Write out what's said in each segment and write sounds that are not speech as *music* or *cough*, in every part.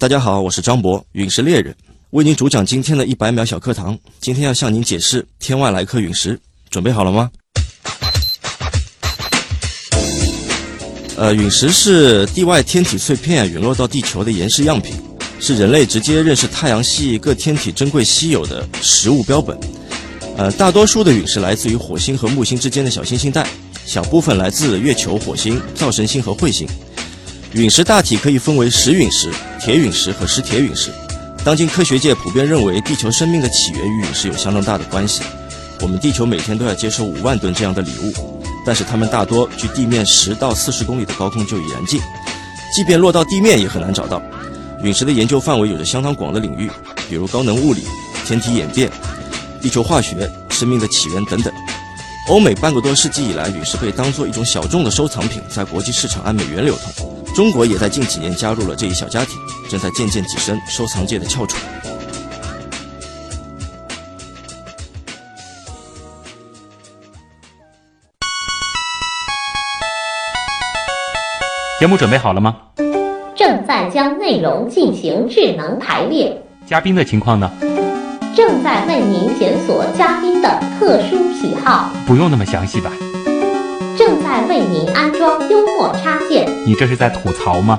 大家好，我是张博，陨石猎人，为您主讲今天的一百秒小课堂。今天要向您解释天外来客陨石，准备好了吗？呃，陨石是地外天体碎片陨落到地球的岩石样品，是人类直接认识太阳系各天体珍贵稀有的实物标本。呃，大多数的陨石来自于火星和木星之间的小行星带，小部分来自月球、火星、灶神星和彗星。陨石大体可以分为石陨石、铁陨石和石铁陨石。当今科学界普遍认为，地球生命的起源与陨石有相当大的关系。我们地球每天都要接收五万吨这样的礼物，但是它们大多距地面十到四十公里的高空就已燃尽，即便落到地面也很难找到。陨石的研究范围有着相当广的领域，比如高能物理、天体演变。地球化学、生命的起源等等。欧美半个多世纪以来，陨石被当做一种小众的收藏品，在国际市场按美元流通。中国也在近几年加入了这一小家庭，正在渐渐跻身收藏界的翘楚。节目准备好了吗？正在将内容进行智能排列。嘉宾的情况呢？正在为您检索嘉宾的特殊喜好，不用那么详细吧？正在为您安装幽默插件，你这是在吐槽吗？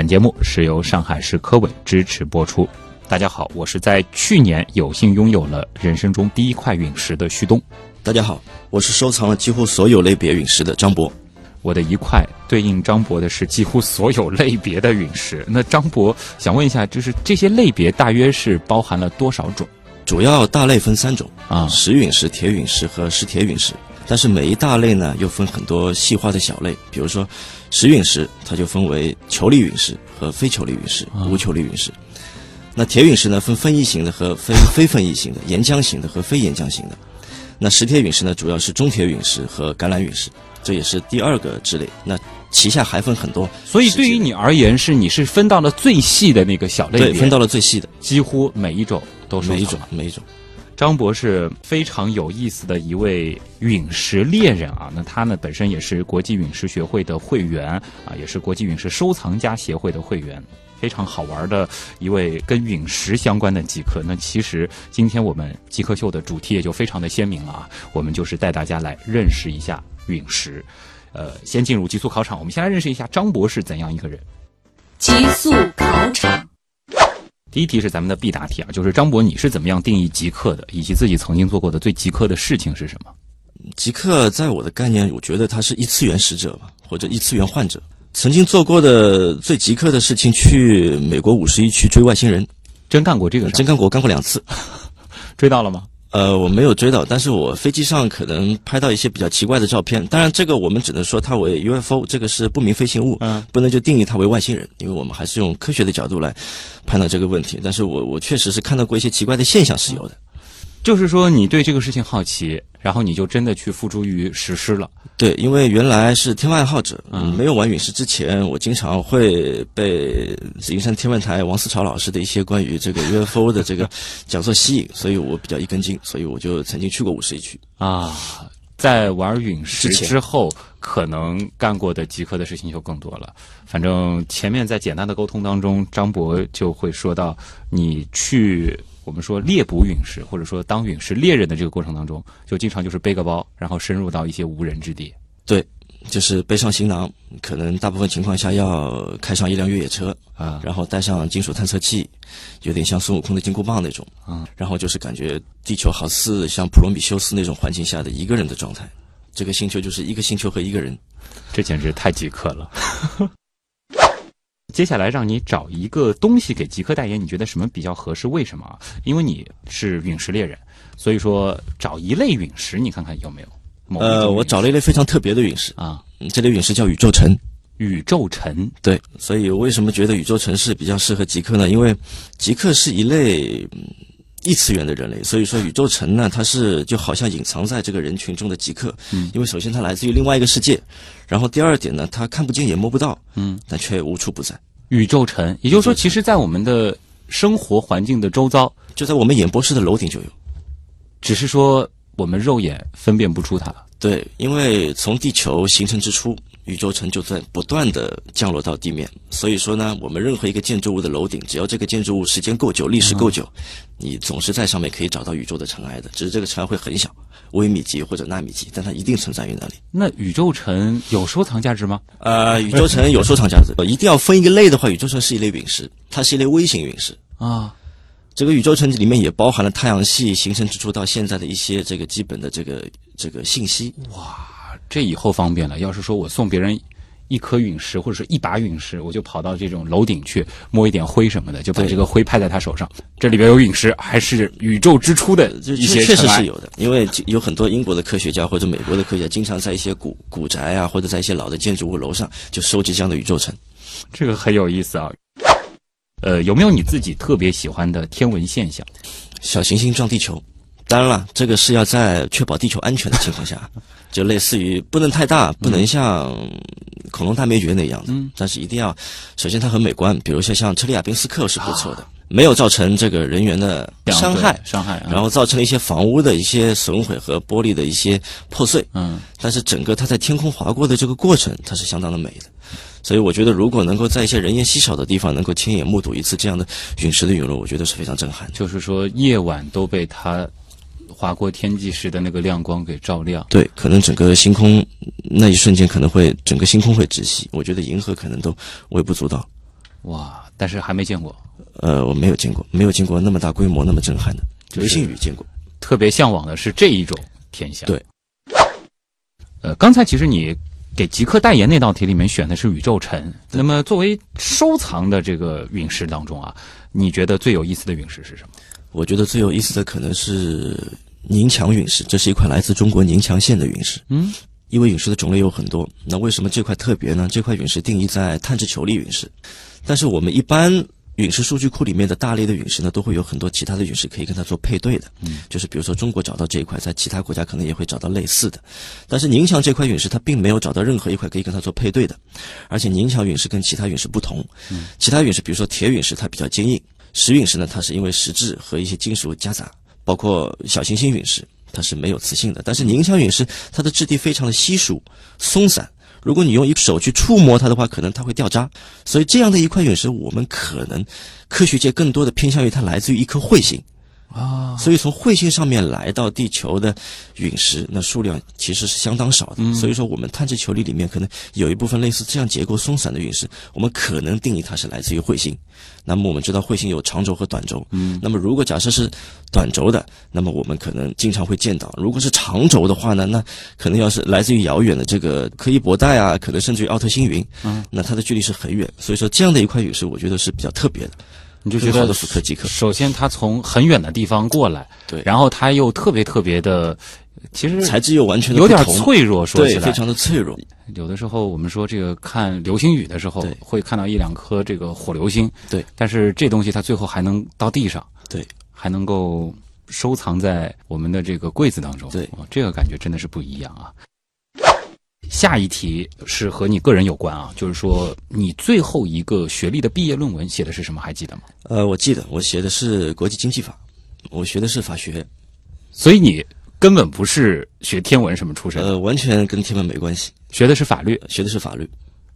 本节目是由上海市科委支持播出。大家好，我是在去年有幸拥有了人生中第一块陨石的旭东。大家好，我是收藏了几乎所有类别陨石的张博。我的一块对应张博的是几乎所有类别的陨石。那张博想问一下，就是这些类别大约是包含了多少种？主要大类分三种啊石陨石、铁陨石和石铁陨石。但是每一大类呢，又分很多细化的小类。比如说，石陨石它就分为球粒陨石和非球粒陨石、无球粒陨石。那铁陨石呢，分分异型的和非非分异型的，岩浆型的和非岩浆型的。那石铁陨石呢，主要是中铁陨石和橄榄陨石，这也是第二个之类。那旗下还分很多。所以对于你而言，是你是分到了最细的那个小类别，对，分到了最细的，几乎每一种都是每一种每一种。张博是非常有意思的一位陨石猎人啊，那他呢本身也是国际陨石学会的会员啊，也是国际陨石收藏家协会的会员，非常好玩的一位跟陨石相关的极客。那其实今天我们极客秀的主题也就非常的鲜明了啊，我们就是带大家来认识一下陨石。呃，先进入极速考场，我们先来认识一下张博是怎样一个人。极速考场。第一题是咱们的必答题啊，就是张博，你是怎么样定义极客的，以及自己曾经做过的最极客的事情是什么？极客在我的概念，我觉得他是异次元使者吧，或者异次元患者。曾经做过的最极客的事情，去美国五十一区追外星人，真干过这个？真干过，干过两次，*laughs* 追到了吗？呃，我没有追到，但是我飞机上可能拍到一些比较奇怪的照片。当然，这个我们只能说它为 UFO，这个是不明飞行物，嗯，不能就定义它为外星人，因为我们还是用科学的角度来判断这个问题。但是我我确实是看到过一些奇怪的现象是有的。就是说，你对这个事情好奇，然后你就真的去付诸于实施了。对，因为原来是天文爱好者，嗯，没有玩陨石之前，我经常会被紫金山天文台王思潮老师的一些关于这个 UFO 的这个讲座吸引，所以我比较一根筋，所以我就曾经去过五十一区啊。在玩陨石之后，可能干过的极客的事情就更多了。反正前面在简单的沟通当中，张博就会说到你去。我们说猎捕陨石，或者说当陨石猎人的这个过程当中，就经常就是背个包，然后深入到一些无人之地。对，就是背上行囊，可能大部分情况下要开上一辆越野车啊，然后带上金属探测器，有点像孙悟空的金箍棒那种啊，然后就是感觉地球好似像普罗米修斯那种环境下的一个人的状态，这个星球就是一个星球和一个人，这简直太极客了。*laughs* 接下来让你找一个东西给极客代言，你觉得什么比较合适？为什么？因为你是陨石猎人，所以说找一类陨石，你看看有没有？呃，我找了一类非常特别的陨石啊，这类陨石叫宇宙尘。宇宙尘，对，所以为什么觉得宇宙城市比较适合极客呢？因为极客是一类嗯异次元的人类，所以说宇宙城呢，它是就好像隐藏在这个人群中的极客。嗯，因为首先它来自于另外一个世界，然后第二点呢，它看不见也摸不到，嗯，但却无处不在，宇宙城，也就是说，其实，在我们的生活环境的周遭，就在我们演播室的楼顶就有。只是说我们肉眼分辨不出它。对，因为从地球形成之初，宇宙城就在不断的降落到地面，所以说呢，我们任何一个建筑物的楼顶，只要这个建筑物时间够久、历史够久，你总是在上面可以找到宇宙的尘埃的，只是这个尘埃会很小，微米级或者纳米级，但它一定存在于那里。那宇宙尘有收藏价值吗？呃，宇宙尘有收藏价值，*laughs* 一定要分一个类的话，宇宙尘是一类陨石，它是一类微型陨石。啊，这个宇宙尘里面也包含了太阳系形成之初到现在的一些这个基本的这个这个信息。哇这以后方便了。要是说我送别人一颗陨石或者是一把陨石，我就跑到这种楼顶去摸一点灰什么的，就把这个灰拍在他手上。这里边有陨石，还是宇宙之初的这一些确实是有的，因为有很多英国的科学家或者美国的科学家，经常在一些古古宅啊，或者在一些老的建筑物楼上就收集这样的宇宙尘。这个很有意思啊。呃，有没有你自己特别喜欢的天文现象？小行星撞地球，当然了，这个是要在确保地球安全的情况下，*laughs* 就类似于不能太大，不能像恐龙大灭绝那样的，嗯但是一定要，首先它很美观，比如说像车里亚宾斯克是不错的，没有造成这个人员的伤害，伤害啊。然后造成了一些房屋的一些损毁和玻璃的一些破碎，嗯，但是整个它在天空划过的这个过程，它是相当的美的。所以我觉得，如果能够在一些人烟稀少的地方，能够亲眼目睹一次这样的陨石的陨落，我觉得是非常震撼的。就是说夜晚都被它划过天际时的那个亮光给照亮。对，可能整个星空那一瞬间可能会整个星空会窒息，我觉得银河可能都微不足道。哇！但是还没见过，呃，我没有见过，没有见过那么大规模、那么震撼的。流星雨见过，特别向往的是这一种天象。对。呃，刚才其实你给极客代言那道题里面选的是宇宙尘，那么作为收藏的这个陨石当中啊，你觉得最有意思的陨石是什么？我觉得最有意思的可能是宁强陨石，这是一块来自中国宁强县的陨石。嗯，因为陨石的种类有很多，那为什么这块特别呢？这块陨石定义在碳质球粒陨石，但是我们一般陨石数据库里面的大类的陨石呢，都会有很多其他的陨石可以跟它做配对的。嗯，就是比如说中国找到这一块，在其他国家可能也会找到类似的，但是宁强这块陨石它并没有找到任何一块可以跟它做配对的，而且宁强陨石跟其他陨石不同，嗯其他陨石比如说铁陨石它比较坚硬，石陨石呢它是因为石质和一些金属夹杂，包括小行星陨石它是没有磁性的，但是凝香陨石它的质地非常的稀疏松散。如果你用一手去触摸它的话，可能它会掉渣。所以这样的一块陨石，我们可能科学界更多的偏向于它来自于一颗彗星。啊，所以从彗星上面来到地球的陨石，那数量其实是相当少的。嗯所以说，我们碳质球粒里面可能有一部分类似这样结构松散的陨石，我们可能定义它是来自于彗星。那么我们知道彗星有长轴和短轴，嗯，那么如果假设是短轴的，那么我们可能经常会见到；如果是长轴的话呢，那可能要是来自于遥远的这个柯伊伯带啊，可能甚至于奥特星云，嗯，那它的距离是很远。所以说，这样的一块陨石，我觉得是比较特别的。你就觉得首先，他从很远的地方过来，对然后他又特别特别的，其实材质又完全有点脆弱，说起，来非常的脆弱。有的时候我们说这个看流星雨的时候对，会看到一两颗这个火流星，对，但是这东西它最后还能到地上，对，还能够收藏在我们的这个柜子当中，对哦这个感觉真的是不一样啊。下一题是和你个人有关啊，就是说你最后一个学历的毕业论文写的是什么？还记得吗？呃，我记得我写的是国际经济法，我学的是法学，所以你根本不是学天文什么出身，呃，完全跟天文没关系，学的是法律，学的是法律。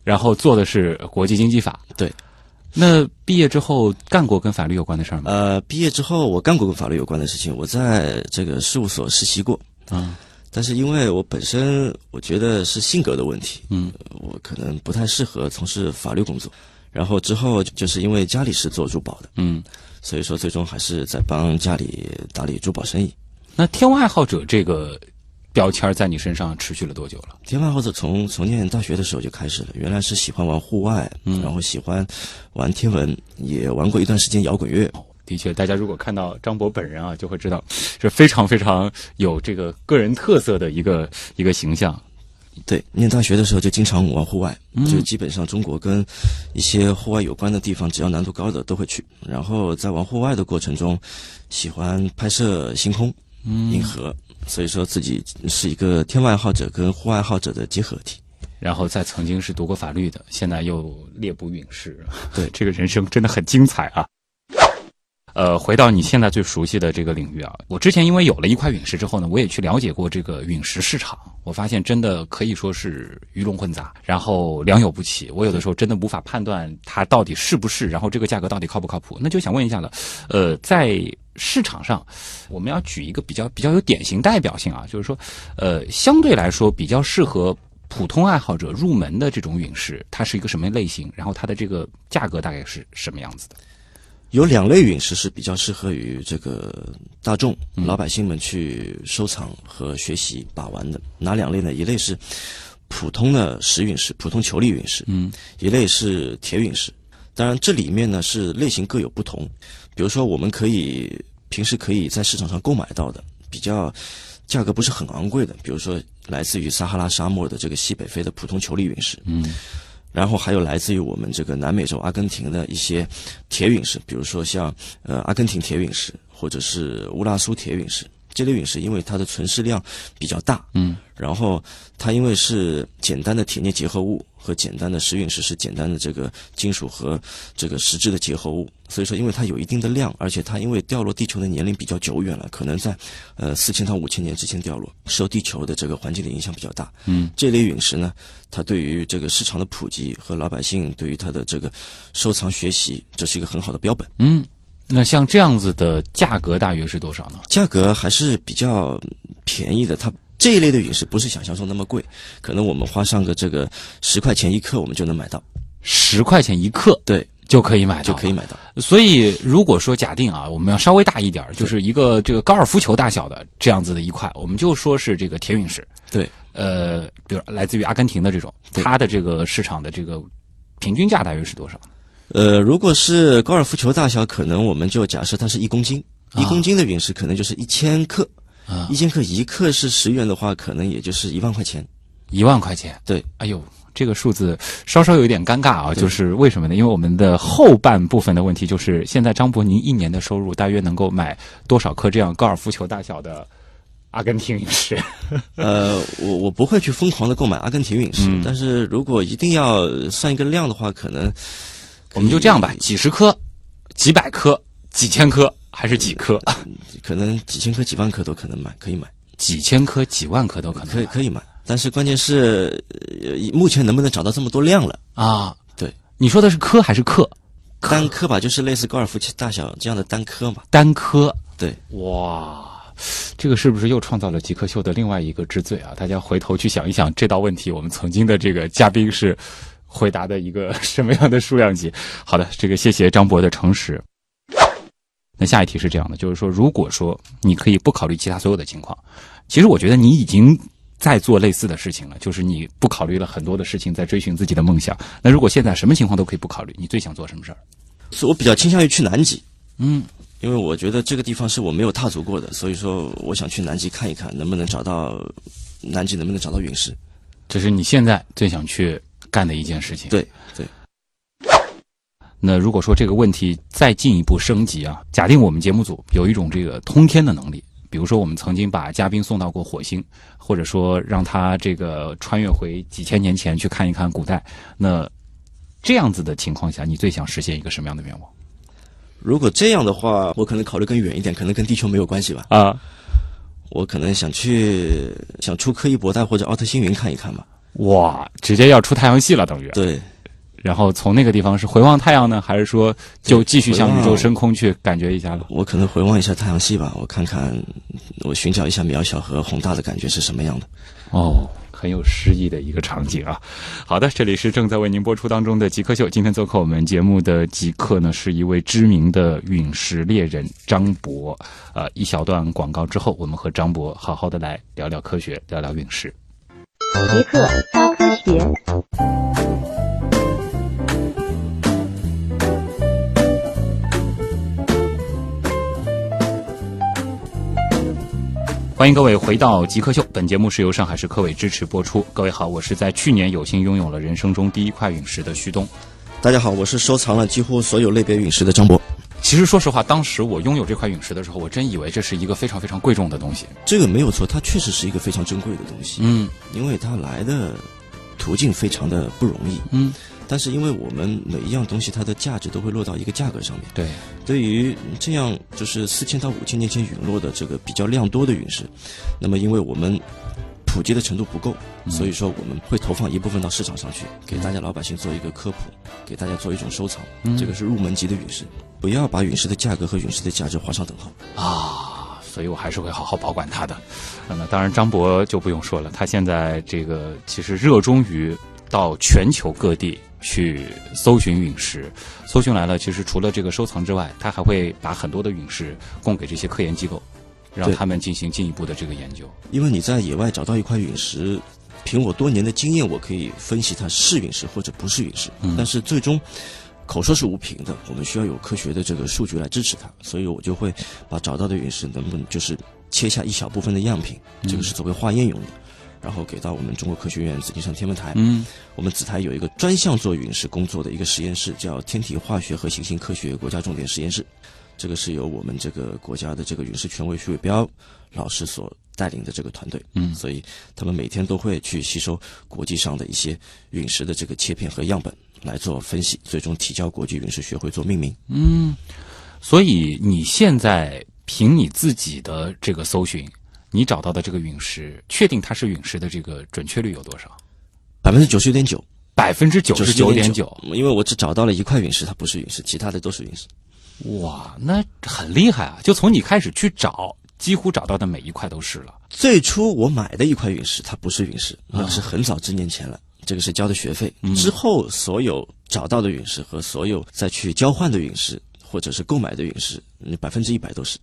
然后做的是国际经济法。对，那毕业之后干过跟法律有关的事儿吗？呃，毕业之后我干过跟法律有关的事情，我在这个事务所实习过，啊，但是因为我本身我觉得是性格的问题，嗯，我可能不太适合从事法律工作。然后之后就是因为家里是做珠宝的，嗯，所以说最终还是在帮家里打理珠宝生意。那天文爱好者这个标签在你身上持续了多久了？天文爱好者从从念大学的时候就开始了，原来是喜欢玩户外，嗯然后喜欢玩天文，也玩过一段时间摇滚乐。的确，大家如果看到张博本人啊，就会知道是非常非常有这个个人特色的一个一个形象。对，念大学的时候就经常玩户外，嗯就基本上中国跟一些户外有关的地方，只要难度高的都会去。然后在玩户外的过程中，喜欢拍摄星空、嗯银河，所以说自己是一个天文爱好者跟户外爱好者的结合体。然后在曾经是读过法律的，现在又猎捕陨石，对 *laughs* 这个人生真的很精彩啊。呃，回到你现在最熟悉的这个领域啊，我之前因为有了一块陨石之后呢，我也去了解过这个陨石市场，我发现真的可以说是鱼龙混杂，然后良莠不齐。我有的时候真的无法判断它到底是不是，然后这个价格到底靠不靠谱。那就想问一下了，呃，在市场上，我们要举一个比较比较有典型代表性啊，就是说，呃，相对来说比较适合普通爱好者入门的这种陨石，它是一个什么类型？然后它的这个价格大概是什么样子的？有两类陨石是比较适合于这个大众、老百姓们去收藏和学习把玩的。哪两类呢？一类是普通的石陨石，普通球粒陨石，嗯，一类是铁陨石。当然，这里面呢是类型各有不同。比如说，我们可以平时可以在市场上购买到的，比较价格不是很昂贵的，比如说来自于撒哈拉沙漠的这个西北非的普通球粒陨石，嗯，然后还有来自于我们这个南美洲阿根廷的一些铁陨石，比如说像呃阿根廷铁陨石或者是乌拉苏铁陨石。这类陨石因为它的存世量比较大，嗯，然后它因为是简单的铁镍结合物和简单的石陨石是简单的这个金属和这个石质的结合物，所以说因为它有一定的量，而且它因为掉落地球的年龄比较久远了，可能在呃四千到五千年之前掉落，受地球的这个环境的影响比较大。嗯，这类陨石呢，它对于这个市场的普及和老百姓对于它的这个收藏学习，这是一个很好的标本。嗯，那像这样子的价格大约是多少呢？价格还是比较便宜的。它这一类的陨石不是想象中那么贵，可能我们花上个这个十块钱一克，我们就能买到。十块钱一克对，就可以买到，就可以。买到。所以如果说假定啊，我们要稍微大一点儿，就是一个这个高尔夫球大小的这样子的一块，我们就说是这个铁陨石。对，呃，比如来自于阿根廷的这种，它的这个市场的这个平均价大约是多少？呃，如果是高尔夫球大小，可能我们就假设它是一公斤，啊一公斤的陨石可能就是一千克，啊一千克一克是十元的话，可能也就是一万块钱。一万块钱。对，哎呦，这个数字稍稍有一点尴尬啊，就是为什么呢？因为我们的后半部分的问题就是，现在张伯您一年的收入大约能够买多少颗这样高尔夫球大小的阿根廷陨石？*laughs* 呃，我我不会去疯狂的购买阿根廷陨石，嗯但是如果一定要算一个量的话，可能我们就这样吧，几十颗、几百颗、几千颗，还是几颗？可能几千颗、几万颗都可能买，可以买，几千颗、几万颗都可能可以可以买。但是关键是，呃，目前能不能找到这么多量了？啊。对，你说的是颗还是克？单颗吧，就是类似高尔夫球大小这样的单颗嘛。单颗。对，哇，这个是不是又创造了极客秀的另外一个之最啊？大家回头去想一想，这道问题我们曾经的这个嘉宾是回答的一个 *laughs* 什么样的数量级？好的，这个谢谢张博的诚实。那下一题是这样的，就是说，如果说你可以不考虑其他所有的情况，其实我觉得你已经在做类似的事情了，就是你不考虑了很多的事情，在追寻自己的梦想。那如果现在什么情况都可以不考虑，你最想做什么事儿？所以我比较倾向于去南极，嗯，因为我觉得这个地方是我没有踏足过的，所以说我想去南极看一看，能不能找到南极能不能找到陨石。这是你现在最想去干的一件事情。对对，那如果说这个问题再进一步升级啊，假定我们节目组有一种这个通天的能力，比如说我们曾经把嘉宾送到过火星，或者说让他这个穿越回几千年前去看一看古代，那这样子的情况下，你最想实现一个什么样的愿望如果这样的话，我可能考虑更远一点，可能跟地球没有关系吧。啊？我可能想去想出柯伊伯带或者奥特星云看一看吧。哇，直接要出太阳系了，等于。对，然后从那个地方是回望太阳呢，还是说就继续向宇宙深空去感觉一下了？我可能回望一下太阳系吧，我看看，我寻找一下渺小和宏大的感觉是什么样的。哦，很有诗意的一个场景啊。好的，这里是正在为您播出当中的极客秀。今天做客我们节目的极客呢，是一位知名的陨石猎人张博。呃，一小段广告之后，我们和张博好好的来聊聊科学，聊聊陨石。极客高科学。欢欢迎各位回到极客秀，本节目是由上海市科委支持播出。各位好，我是在去年有幸拥有了人生中第一块陨石的旭东。大家好，我是收藏了几乎所有类别陨石的张博。其实说实话，当时我拥有这块陨石的时候，我真以为这是一个非常非常贵重的东西。这个没有错，它确实是一个非常珍贵的东西。嗯因为它来的途径非常的不容易。嗯，但是因为我们每一样东西它的价值都会落到一个价格上面，对，对于这样就是四千到五千年前陨落的这个比较量多的陨石，那么因为我们普及的程度不够，所以说我们会投放一部分到市场上去，给大家老百姓做一个科普，给大家做一种收藏。这个是入门级的陨石，不要把陨石的价格和陨石的价值画上等号。啊，所以我还是会好好保管它的。那么当然，张博就不用说了，他现在这个其实热衷于到全球各地去搜寻陨石，搜寻来了，其实除了这个收藏之外，他还会把很多的陨石供给这些科研机构，让他们进行进一步的这个研究。因为你在野外找到一块陨石，凭我多年的经验，我可以分析它是陨石或者不是陨石。嗯但是最终口说是无凭的，我们需要有科学的这个数据来支持它，所以我就会把找到的陨石能不能就是切下一小部分的样品，这个是作为化验用的。然后给到我们中国科学院紫金山天文台，嗯我们紫台有一个专项做陨石工作的一个实验室，叫天体化学和行星科学国家重点实验室。这个是由我们这个国家的这个陨石权威徐伟彪老师所带领的这个团队。嗯所以他们每天都会去吸收国际上的一些陨石的这个切片和样本来做分析，最终提交国际陨石学会做命名。嗯，所以你现在凭你自己的这个搜寻，你找到的这个陨石，确定它是陨石的这个准确率有多少？百分之九十九点九，百分之九十九点九。因为我只找到了一块陨石，它不是陨石，其他的都是陨石。哇，那很厉害啊！就从你开始去找，几乎找到的每一块都是了。最初我买的一块陨石，它不是陨石，那是很早之年前了，这个是交的学费。之后所有找到的陨石和所有再去交换的陨石，或者是购买的陨石，嗯百分之一百都是。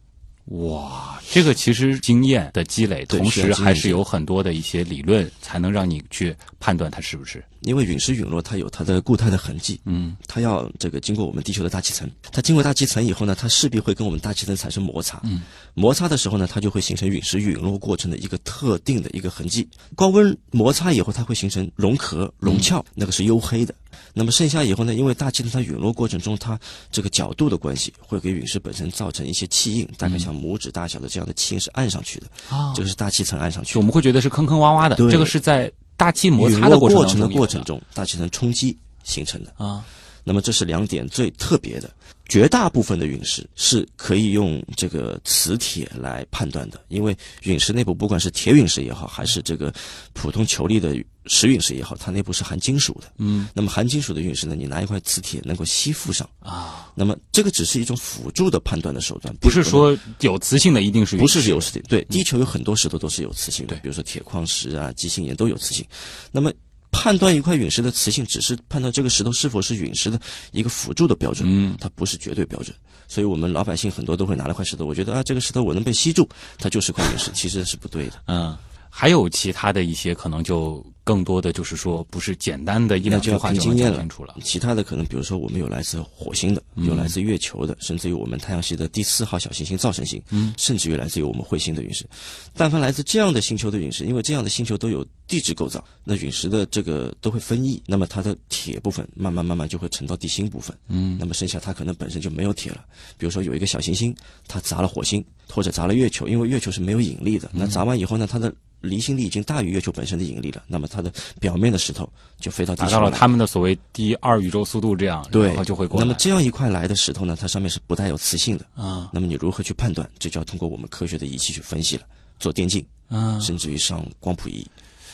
哇，这个其实经验的积累，同时还是有很多的一些理论，才能让你去判断它是不是。因为陨石陨落它有它的固态的痕迹，嗯它要这个经过我们地球的大气层，它经过大气层以后呢，它势必会跟我们大气层产生摩擦，嗯，摩擦的时候呢，它就会形成陨石陨落过程的一个特定的一个痕迹。高温摩擦以后，它会形成熔壳、熔壳，那个是黝黑的。那么剩下以后呢，因为大气层它陨落过程中，它这个角度的关系，会给陨石本身造成一些气印，大概像拇指大小的这样的气印是按上去的，啊这个是大气层按上去的。我们会觉得是坑坑洼洼的，对这个是在大气摩擦的过程的过程中，大气层冲击形成的。啊。那么这是两点最特别的。绝大部分的陨石是可以用这个磁铁来判断的，因为陨石内部不管是铁陨石也好，还是这个普通球粒的石陨石也好，它内部是含金属的。嗯那么含金属的陨石呢，你拿一块磁铁能够吸附上。啊，那么这个只是一种辅助的判断的手段，不是说有磁性的一定是陨不石是有磁性，对，地球有很多石头都是有磁性的，对比如说铁矿石啊、基性岩都有磁性。那么判断一块陨石的磁性，只是判断这个石头是否是陨石的一个辅助的标准，嗯它不是绝对标准。所以我们老百姓很多都会拿了块石头，我觉得啊，这个石头我能被吸住，它就是块陨石，其实是不对的。嗯，还有其他的一些可能就更多的就是说不是简单的一两句话就经验了讲清楚了。其他的可能，比如说我们有来自火星的，有来自月球的，甚至于我们太阳系的第四号小行星造神星，嗯，甚至于来自于我们彗星的陨石。但凡来自这样的星球的陨石，因为这样的星球都有地质构造，那陨石的这个都会分异，那么它的铁部分慢慢慢慢就会沉到地心部分，嗯那么剩下它可能本身就没有铁了。比如说有一个小行星，它砸了火星或者砸了月球，因为月球是没有引力的，那砸完以后呢，它的离心力已经大于月球本身的引力了，那么它的表面的石头就飞到地达到了他们的所谓第二宇宙速度，这样对，然后就会过来。那么这样一块来的石头呢，它上面是不带有磁性的。啊那么你如何去判断？这就要通过我们科学的仪器去分析了，做电镜，啊，甚至于上光谱仪。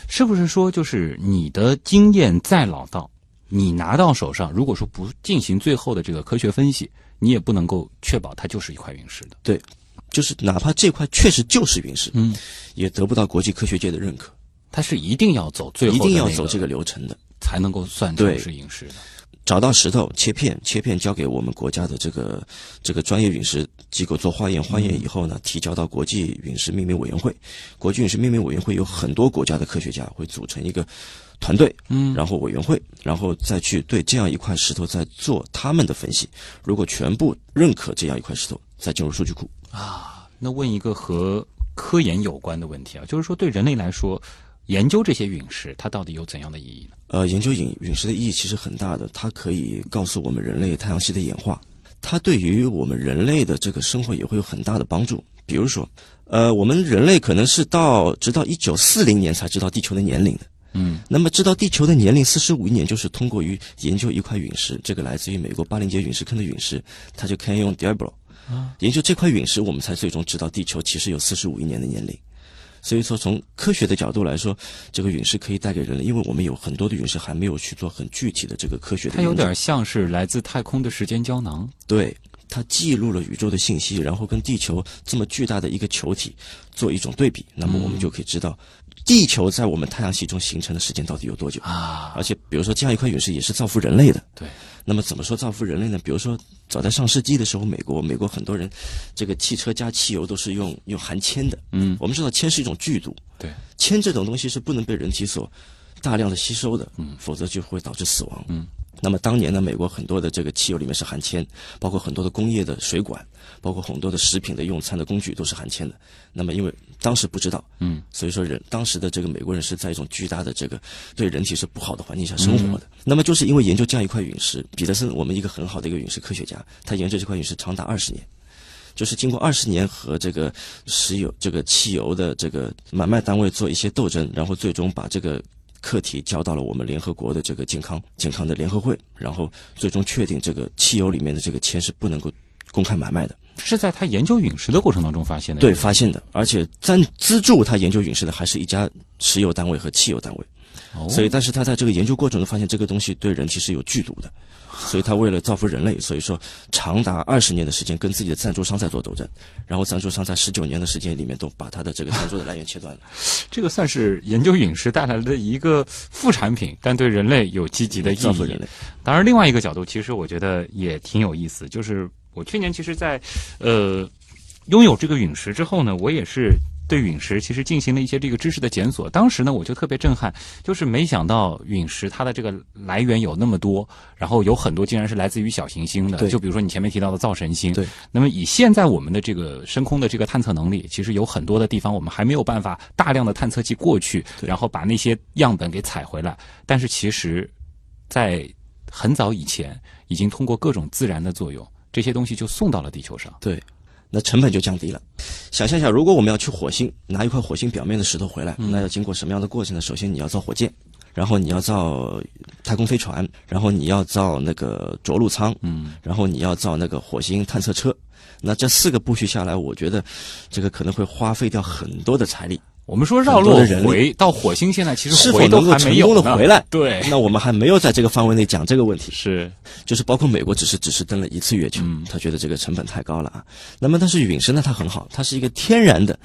是不是说就是你的经验再老道，你拿到手上，如果说不进行最后的这个科学分析，你也不能够确保它就是一块陨石的。对就是哪怕这块确实就是陨石，嗯，也得不到国际科学界的认可，它是一定要走最后一的那定要走这个流程的。才能够算成对是陨石的。找到石头切片，切片交给我们国家的这个这个专业陨石机构做化验，化验以后呢，提交到国际陨石命名委员会。国际陨石命名委员会有很多国家的科学家会组成一个团队，嗯然后委员会，然后再去对这样一块石头再做他们的分析。如果全部认可这样一块石头，再进入数据库。啊，那问一个和科研有关的问题啊，就是说对人类来说，研究这些陨石它到底有怎样的意义呢？呃，研究陨陨石的意义其实很大的，它可以告诉我们人类太阳系的演化，它对于我们人类的这个生活也会有很大的帮助。比如说，呃，我们人类可能是到直到一九四零年才知道地球的年龄的。嗯，那么知道地球的年龄四十五亿年，就是通过于研究一块陨石，这个来自于美国巴林杰陨石坑的陨石，它就可以用 Diablo 啊，研究这块陨石，我们才最终知道地球其实有四十五亿年的年龄。所以说，从科学的角度来说，这个陨石可以带给人类，因为我们有很多的陨石还没有去做很具体的这个科学的它。有点像是来自太空的时间胶囊。对，它记录了宇宙的信息，然后跟地球这么巨大的一个球体做一种对比，那么我们就可以知道，地球在我们太阳系中形成的时间到底有多久。啊，而且，比如说这样一块陨石也是造福人类的。对，那么怎么说造福人类呢？比如说，早在上世纪的时候，美国美国很多人，这个汽车加汽油都是用用含铅的。嗯，我们知道铅是一种剧毒，对，铅这种东西是不能被人体所大量的吸收的，嗯否则就会导致死亡。嗯，那么当年呢，美国很多的这个汽油里面是含铅，包括很多的工业的水管，包括很多的食品的用餐的工具都是含铅的。那么因为当时不知道，嗯，所以说人当时的这个美国人是在一种巨大的这个对人体是不好的环境下生活的。那么就是因为研究这样一块陨石，彼得森我们一个很好的一个陨石科学家，他研究这块陨石长达二十年。就是经过二十年和这个石油、这个汽油的这个买卖单位做一些斗争，然后最终把这个课题交到了我们联合国的这个健康健康的联合会，然后最终确定这个汽油里面的这个铅是不能够公开买卖的。是在他研究陨石的过程当中发现的。对，发现的，而且赞资助他研究陨石的还是一家石油单位和汽油单位。哦所以，但是他在这个研究过程中发现这个东西对人体是有剧毒的，所以他为了造福人类，所以说长达二十年的时间跟自己的赞助商在做斗争，然后赞助商在十九年的时间里面都把他的这个赞助的来源切断了。*laughs* 这个算是研究陨石带来的一个副产品，但对人类有积极的意义造福人。类。当然，另外一个角度，其实我觉得也挺有意思，就是我去年其实在，呃，拥有这个陨石之后呢，我也是对陨石其实进行了一些这个知识的检索。当时呢，我就特别震撼，就是没想到陨石它的这个来源有那么多，然后有很多竟然是来自于小行星的。就比如说你前面提到的造神星。对。那么以现在我们的这个深空的这个探测能力，其实有很多的地方我们还没有办法大量的探测器过去，然后把那些样本给采回来。但是其实，在很早以前，已经通过各种自然的作用，这些东西就送到了地球上。对，那成本就降低了。想象一下，如果我们要去火星拿一块火星表面的石头回来，那要经过什么样的过程呢？首先你要造火箭，然后你要造太空飞船，然后你要造那个着陆舱，嗯，然后你要造那个火星探测车。那这四个步序下来，我觉得这个可能会花费掉很多的财力。我们说绕路的人回到火星，现在其实是否回都能够成还没有呢功的回来？对，那我们还没有在这个范围内讲这个问题。是就是包括美国只是只是登了一次月球，嗯他觉得这个成本太高了啊。那么但是陨石呢，它很好，它是一个天然的，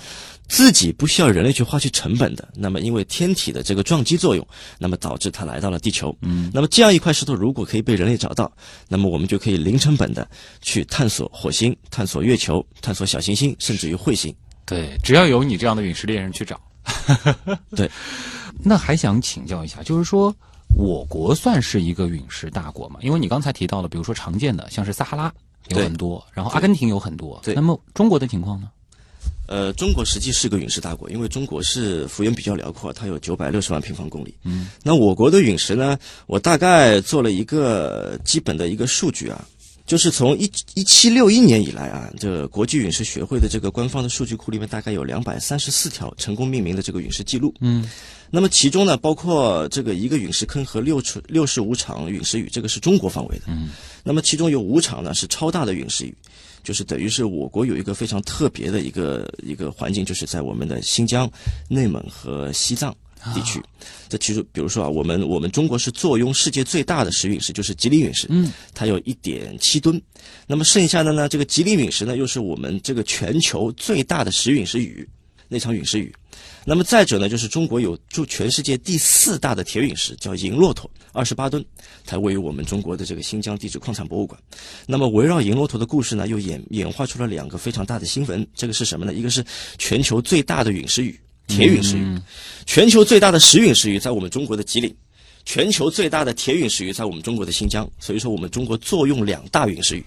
自己不需要人类去花去成本的。那么因为天体的这个撞击作用，那么导致它来到了地球。嗯，那么这样一块石头如果可以被人类找到，那么我们就可以零成本的去探索火星、探索月球、探索小行星，甚至于彗星。对，只要有你这样的陨石猎人去找。*laughs* 对，那还想请教一下，就是说。我国算是一个陨石大国嘛？因为你刚才提到了，比如说常见的像是撒哈拉有很多，然后阿根廷有很多。对那么中国的情况呢？呃，中国实际是个陨石大国，因为中国是幅员比较辽阔，它有九百六十万平方公里。嗯，那我国的陨石呢，我大概做了一个基本的一个数据啊，就是从一一七六一年以来啊，这个国际陨石学会的这个官方的数据库里面，大概有两百三十四条成功命名的这个陨石记录。嗯，那么其中呢，包括这个一个陨石坑和六处六十五场陨石雨，这个是中国范围的。嗯，那么其中有五场呢是超大的陨石雨，就是等于是我国有一个非常特别的一个一个环境，就是在我们的新疆、内蒙和西藏地区。这其实，比如说啊，我们我们中国是坐拥世界最大的石陨石，就是吉林陨石，嗯，它有一点七吨。那么剩下的呢，这个吉林陨石呢，又是我们这个全球最大的石陨石雨，那场陨石雨。那么再者呢，就是中国有就全世界第四大的铁陨石，叫银骆驼，二十八吨，它位于我们中国的这个新疆地质矿产博物馆。那么围绕银骆驼的故事呢，又演演化出了两个非常大的新闻，这个是什么呢？一个是全球最大的陨石雨，铁陨石雨；全球最大的石陨石雨在我们中国的吉林，全球最大的铁陨石雨在我们中国的新疆。所以说，我们中国坐拥两大陨石雨。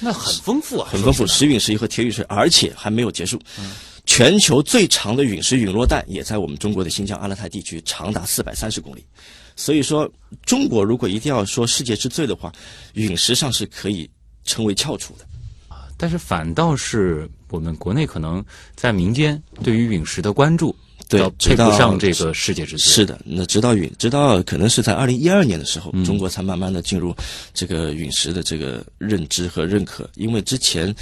那很丰富啊，很丰富，石陨石和铁陨石，而且还没有结束。全球最长的陨石陨落带也在我们中国的新疆阿勒泰地区，长达四百三十公里。所以说，中国如果一定要说世界之最的话，陨石上是可以称为翘楚的。但是反倒是我们国内可能在民间对于陨石的关注，对配不上这个世界之最。是的，那直到陨，直到可能是在二零一二年的时候，中国才慢慢的进入这个陨石的这个认知和认可。因为之前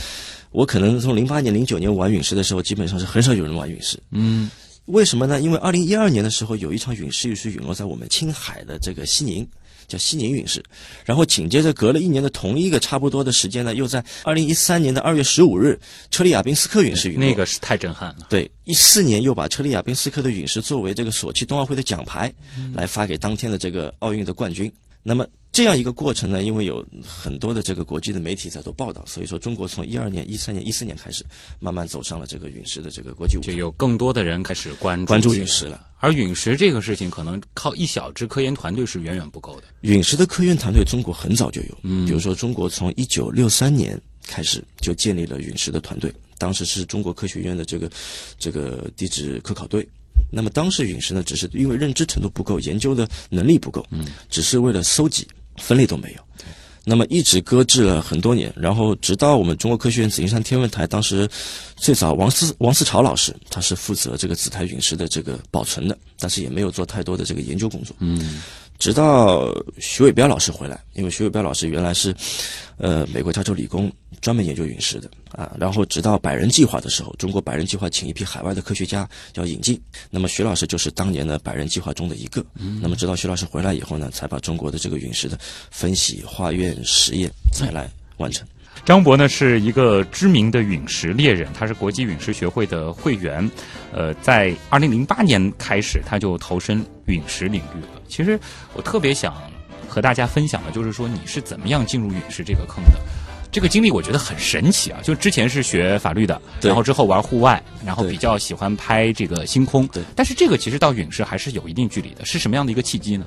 我可能从零八年、零九年玩陨石的时候，基本上是很少有人玩陨石。嗯，为什么呢？因为二零一二年的时候，有一场陨石是陨落在我们青海的这个西宁。叫西宁陨石，然后紧接着隔了一年的同一个差不多的时间呢，又在二零一三年的二月十五日，车里亚宾斯克陨石陨落。那个是太震撼了。对，一四年又把车里亚宾斯克的陨石作为这个索契冬奥会的奖牌，来发给当天的这个奥运的冠军。那么这样一个过程呢，因为有很多的这个国际的媒体在做报道，所以说中国从一二年、一三年、一四年开始，慢慢走上了这个陨石的这个国际舞台，就有更多的人开始关注关注陨石了。而陨石这个事情，可能靠一小支科研团队是远远不够的。陨石的科研团队，中国很早就有，嗯比如说中国从一九六三年开始就建立了陨石的团队，当时是中国科学院的这个这个地质科考队。那么当时陨石呢，只是因为认知程度不够，研究的能力不够，嗯，只是为了搜集，分类都没有。那么一直搁置了很多年，然后直到我们中国科学院紫金山天文台，当时最早王思王思潮老师，他是负责这个紫台陨石的这个保存的，但是也没有做太多的这个研究工作。嗯，直到徐伟彪老师回来，因为徐伟彪老师原来是，呃，美国加州理工专门研究陨石的啊。然后直到百人计划的时候，中国百人计划请一批海外的科学家要引进，那么徐老师就是当年的百人计划中的一个。那么直到徐老师回来以后呢，才把中国的这个陨石的分析、化验、实验才来完成。张博呢是一个知名的陨石猎人，他是国际陨石学会的会员。呃，在二零零八年开始，他就投身陨石领域了。其实我特别想和大家分享的，就是说你是怎么样进入陨石这个坑的。这个经历我觉得很神奇啊！就之前是学法律的，对然后之后玩户外，然后比较喜欢拍这个星空。对但是这个其实到陨石还是有一定距离的。是什么样的一个契机呢？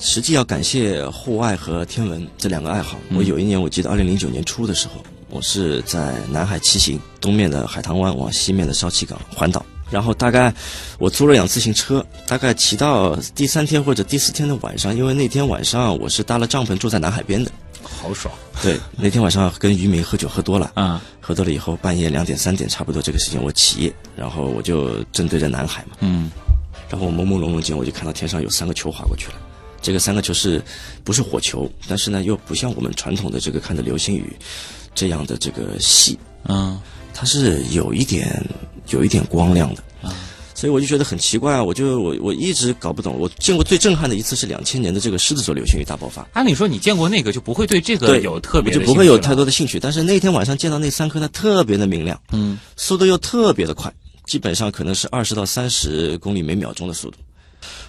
实际要感谢户外和天文这两个爱好。我有一年，我记得二零零九年初的时候，我是在南海骑行，东面的海棠湾往西面的烧气港环岛。然后大概我租了辆自行车，大概骑到第三天或者第四天的晚上，因为那天晚上我是搭了帐篷住在南海边的。好爽 *laughs* 对，那天晚上跟渔民喝酒喝多了，啊！喝多了以后半夜两点三点差不多这个时间我起夜，然后我就正对着南海嘛，嗯，然后我朦朦胧胧间我就看到天上有三个球划过去了。这个三个球是不是火球？但是呢，又不像我们传统的这个看的流星雨这样的这个细，嗯它是有一点有一点光亮的。所以我就觉得很奇怪啊！我就我我一直搞不懂。我见过最震撼的一次是两千年的这个狮子座流星雨大爆发，按理说你见过那个，就不会对这个有特别的就不会有太多的兴趣。但是那天晚上见到那三颗呢，特别的明亮，嗯，速度又特别的快，基本上可能是二十到三十公里每秒钟的速度。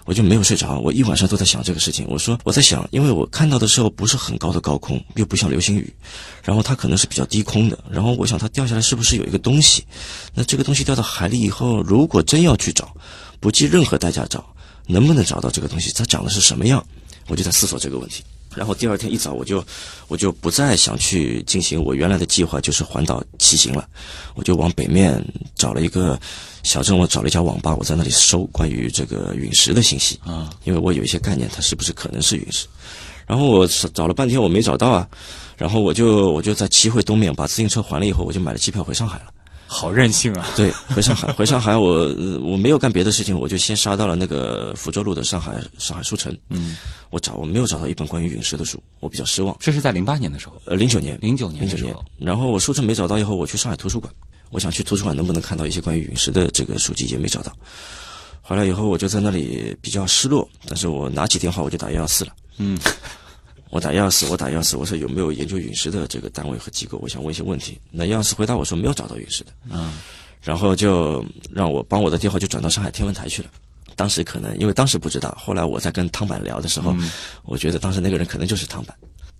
我就没有睡着，我一晚上都在想这个事情。我说我在想，因为我看到的时候不是很高的高空，又不像流星雨，然后它可能是比较低空的。然后我想它掉下来是不是有一个东西？那这个东西掉到海里以后，如果真要去找，不计任何代价找，能不能找到这个东西？它长的是什么样？我就在思索这个问题。然后第二天一早，我就我就不再想去进行我原来的计划，就是环岛骑行了。我就往北面找了一个小镇，我找了一家网吧，我在那里搜关于这个陨石的信息啊，因为我有一些概念，它是不是可能是陨石。然后我找了半天，我没找到啊。然后我就我就在骑回东面，把自行车还了以后，我就买了机票回上海了。好任性啊！对，回上海，回上海我，呃我没有干别的事情，我就先杀到了那个福州路的上海上海书城。嗯，我找我没有找到一本关于陨石的书，我比较失望。这是在零八年的时候，呃，零九年，零九年零九年然后我书城没找到以后，我去上海图书馆，我想去图书馆能不能看到一些关于陨石的这个书籍，也没找到。回来以后，我就在那里比较失落，但是我拿起电话我就打幺幺四了。嗯，我打幺幺四，我打幺幺四，我说有没有研究陨石的这个单位和机构？我想问一些问题。那幺幺四回答我说没有找到陨石的。嗯，然后就让我帮我的电话就转到上海天文台去了。当时可能因为当时不知道，后来我在跟汤板聊的时候，嗯我觉得当时那个人可能就是汤板。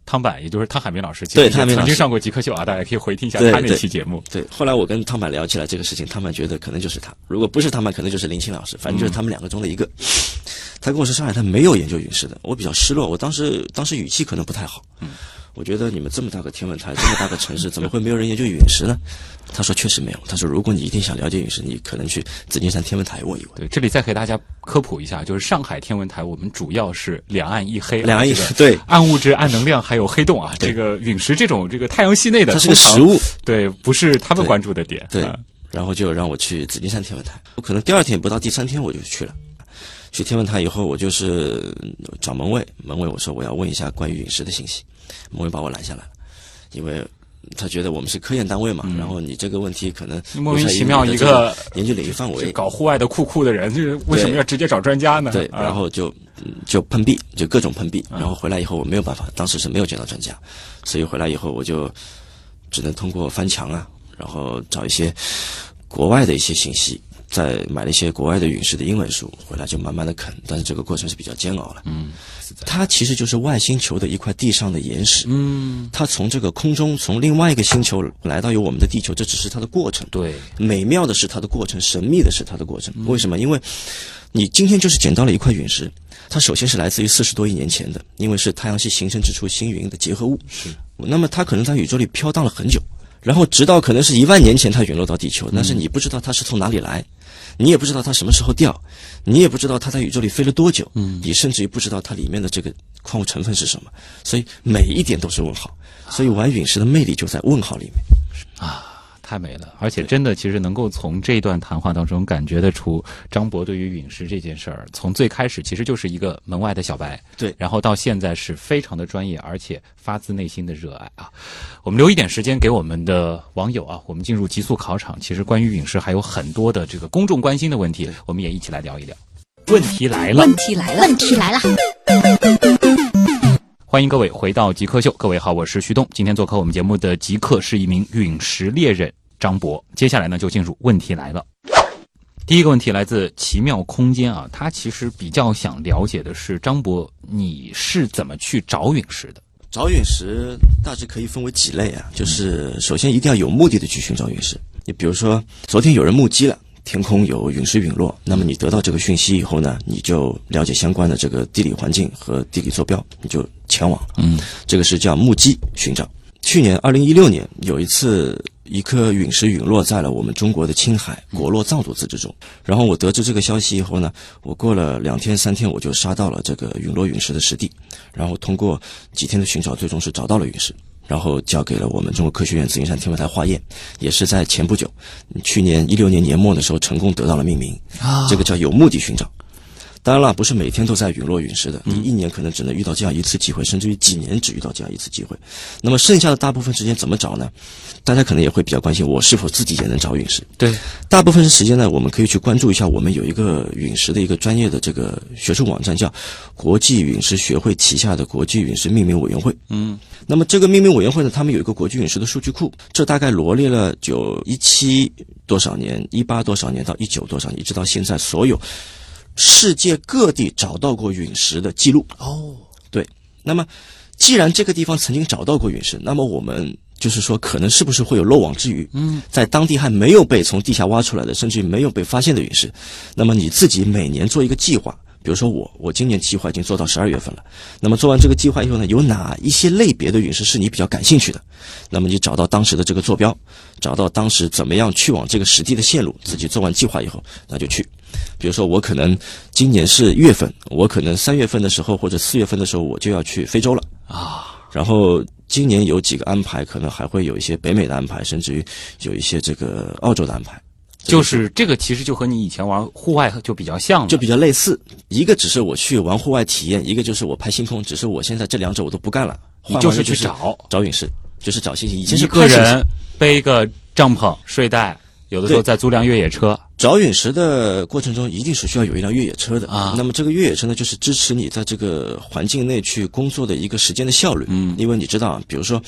汤板，也就是汤海明老师，对汤海明曾经上过极客秀啊，大家可以回听一下他那期节目。对，后来我跟汤板聊起来这个事情，汤板觉得可能就是他，如果不是汤板，可能就是林青老师，反正就是他们两个中的一个。他跟我说上海他没有研究陨石的，我比较失落，我当时当时语气可能不太好。我觉得你们这么大个天文台，这么大个城市，*laughs* 怎么会没有人研究陨石呢？他说确实没有。他说如果你一定想了解陨石，你可能去紫金山天文台问一问。对，这里再给大家科普一下，就是上海天文台，我们主要是两岸一黑啊，两岸一这个对暗物质、暗能量还有黑洞啊，这个陨石这种这个太阳系内的，它是个通常实物，对，不是他们关注的点。对啊，然后就让我去紫金山天文台。我可能第二天不到第三天我就去了。去天文台以后，我就是嗯找门卫，门卫我说我要问一下关于陨石的信息，门卫把我拦下来了，因为他觉得我们是科研单位嘛，然后你这个问题可能嗯莫名其妙一个研究领域范围，搞户外的酷酷的人，就是为什么要直接找专家呢？对，啊。然后就嗯就碰壁，就各种碰壁，然后回来以后我没有办法，当时是没有见到专家，所以回来以后我就只能通过翻墙啊，然后找一些国外的一些信息，再买了一些国外的陨石的英文书，回来就慢慢的啃，但是这个过程是比较煎熬了。嗯，它其实就是外星球的一块地上的岩石，嗯，它从这个空中从另外一个星球来到有我们的地球，这只是它的过程。对，美妙的是它的过程，神秘的是它的过程。为什么？因为你今天就是捡到了一块陨石，它首先是来自于四十多亿年前的，因为是太阳系形成之初星云的结合物。是，那么它可能在宇宙里飘荡了很久，然后直到可能是一万年前它陨落到地球，但是你不知道它是从哪里来，你也不知道它什么时候掉，你也不知道它在宇宙里飞了多久，嗯，你甚至于不知道它里面的这个矿物成分是什么，所以每一点都是问号。所以玩陨石的魅力就在问号里面。太美了，而且真的，其实能够从这段谈话当中感觉得出，张博对于陨石这件事儿，从最开始其实就是一个门外的小白，对然后到现在是非常的专业，而且发自内心的热爱啊。我们留一点时间给我们的网友啊，我们进入极速考场。其实关于陨石还有很多的这个公众关心的问题，我们也一起来聊一聊。问题来了，问题来了，问题来了，*laughs* 欢迎各位回到极客秀。各位好，我是徐东。今天做客我们节目的极客是一名陨石猎人张博。接下来呢，就进入问题来了。第一个问题来自奇妙空间啊，他其实比较想了解的是张博，你是怎么去找陨石的？找陨石大致可以分为几类啊，就是首先一定要有目的的去寻找陨石。你比如说，昨天有人目击了天空有陨石陨落，那么你得到这个讯息以后呢，你就了解相关的这个地理环境和地理坐标，你就前往。嗯，这个是叫目击寻找。去年二零一六年有一次，一颗陨石陨落在了我们中国的青海果洛藏族自治州。然后我得知这个消息以后呢，我过了两天三天，我就杀到了这个陨落陨石的实地，然后通过几天的寻找，最终是找到了陨石，然后交给了我们中国科学院紫金山天文台化验，也是在前不久，去年一六年年末的时候成功得到了命名。啊这个叫有目的寻找。当然了，不是每天都在陨落陨石的，你一年可能只能遇到这样一次机会，甚至于几年只遇到这样一次机会。那么剩下的大部分时间怎么找呢？大家可能也会比较关心，我是否自己也能找陨石？对，大部分时间呢，我们可以去关注一下，我们有一个陨石的一个专业的这个学术网站，叫国际陨石学会旗下的国际陨石命名委员会。嗯，那么这个命名委员会呢，他们有一个国际陨石的数据库，这大概罗列了九一七多少年、一八多少年到一九多少年，一直到现在所有世界各地找到过陨石的记录。哦，对，那么既然这个地方曾经找到过陨石，那么我们就是说，可能是不是会有漏网之鱼？嗯，在当地还没有被从地下挖出来的，甚至于没有被发现的陨石，那么你自己每年做一个计划。比如说我，我今年计划已经做到十二月份了。那么做完这个计划以后呢，有哪一些类别的陨石是你比较感兴趣的？那么你找到当时的这个坐标，找到当时怎么样去往这个实地的线路，自己做完计划以后，那就去。比如说我可能今年是月份，我可能三月份的时候或者四月份的时候我就要去非洲了啊。然后今年有几个安排，可能还会有一些北美的安排，甚至于有一些这个澳洲的安排。就是这个，其实就和你以前玩户外就比较像了，就比较类似。一个只是我去玩户外体验，一个就是我拍星空。只是我现在这两者我都不干了，你就是去找找陨石，就是找星星。以前是一个人背一个帐篷、睡袋，有的时候再租辆越野车。找陨石的过程中，一定是需要有一辆越野车的啊那么这个越野车呢，就是支持你在这个环境内去工作的一个时间的效率。嗯因为你知道啊，比如说